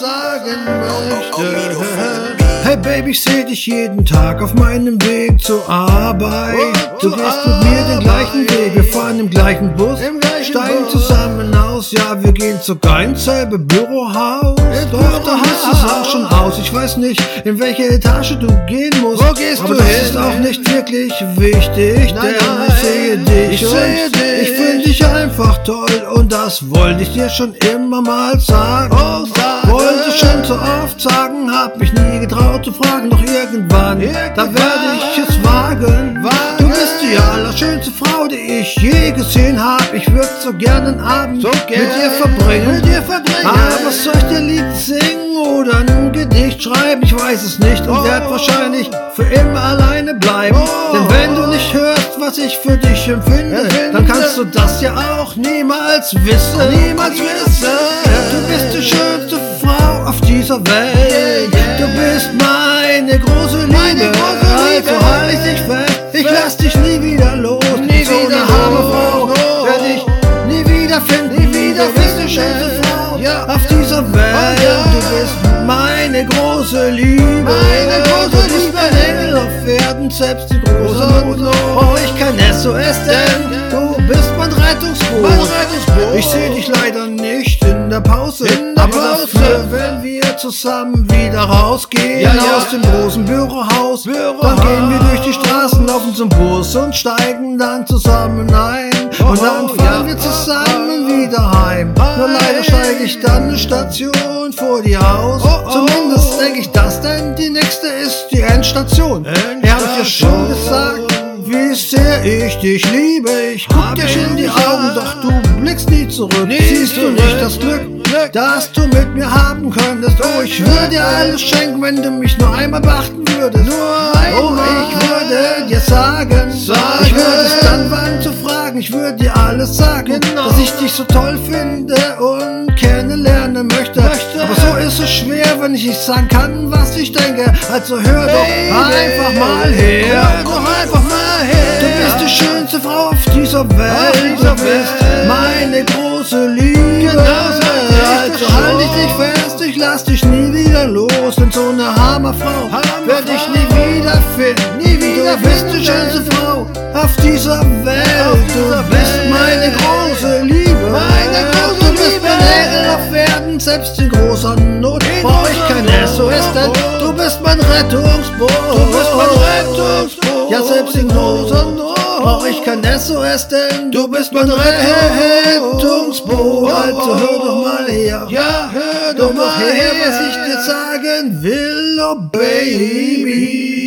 sagen möchte. Hey Baby, ich seh dich jeden Tag auf meinem Weg zur Arbeit. Du gehst mit mir den gleichen Weg, wir fahren im gleichen Bus, steigen zusammen aus. Ja, wir gehen sogar ins selbe Bürohaus. Doch da hast du's auch schon aus. Ich weiß nicht, in welche Etage du gehen musst. Wo gehst aber du das hin? ist auch nicht wirklich wichtig, Nein, denn nein, ich sehe dich. ich sehe dich. Ich finde dich einfach toll und das wollte ich dir schon immer mal sagen. Oh, sagen. Wollte schon so oft sagen, hab mich nie getraut zu fragen, doch irgendwann, da Irgendwann. werde ich es wagen. Wagen. Die allerschönste Frau, die ich je gesehen hab. Ich würde so gerne einen Abend So mit gern dir verbringen. mit dir verbringen. Aber soll ich dir Lied singen oder ein Gedicht schreiben? Ich weiß es nicht und Oh. werd wahrscheinlich für immer alleine bleiben. Oh. Denn wenn du nicht hörst, was ich für dich empfinde, Empfinde. dann kannst du das ja auch niemals wissen. Niemals wissen. Du bist die schönste Frau auf dieser Welt. Meine große Liebe. Meine große Liebe. mein Engel auf Erden, selbst die große Not. Oh, ich kann SOS, denn du bist mein Rettungsboot. Mein Rettungsboot. Ich seh dich leider nicht in der Pause. In der aber Pause. dafür, wenn wir zusammen wieder rausgehen Ja, ja. aus dem großen Bürohaus, Bürohaus. dann gehen wir durch die Straßen, laufen zum Bus und steigen dann zusammen ein. und dann oh, fahren ja. wir zusammen wieder heim. Nur leider steige ich dann eine Station vor dir aus. Oh, die Endstation. Er hat dir schon gesagt, wie sehr ich dich liebe. Ich guck Hab dir ich schon in die. Augen, doch du blickst nie zurück. Nie Siehst du nicht das Glück, das du mit mir haben könntest? Oh, ich würde dir alles schenken, wenn du mich nur einmal beachten würdest. Nur Oh, einmal. ich würde dir sagen, Sagen. ich würde es dann wann zu fragen. Ich würde dir alles sagen, Genau. dass ich dich so toll finde und kennenlernen möchte. Möchte. Aber so ist es schwer, wenn ich nicht sagen kann, was ich denke. Also hör doch Baby. einfach mal her. Hör doch einfach mal her. Du bist die schönste Frau auf dieser Welt. Auf dieser du bist Welt. meine große Liebe. Genau, also doch halt dich fest, ich lass dich nie wieder los. Denn so eine Hammerfrau Hammerfrau. werd ich nie wieder finden. Nie wieder du bist die schönste Frau auf dieser Welt. Auf dieser Welt. Selbst in großer Not. In Brauch ich kein. SOS, denn du bist mein Rettungsboot. Du bist mein Rettungsboot. Ja, selbst in großer Not brauch ich kein SOS, denn du bist mein Rettungsboot. Also hör doch mal her. Ja, hör Doch mal her. was ich dir sagen will, oh Baby.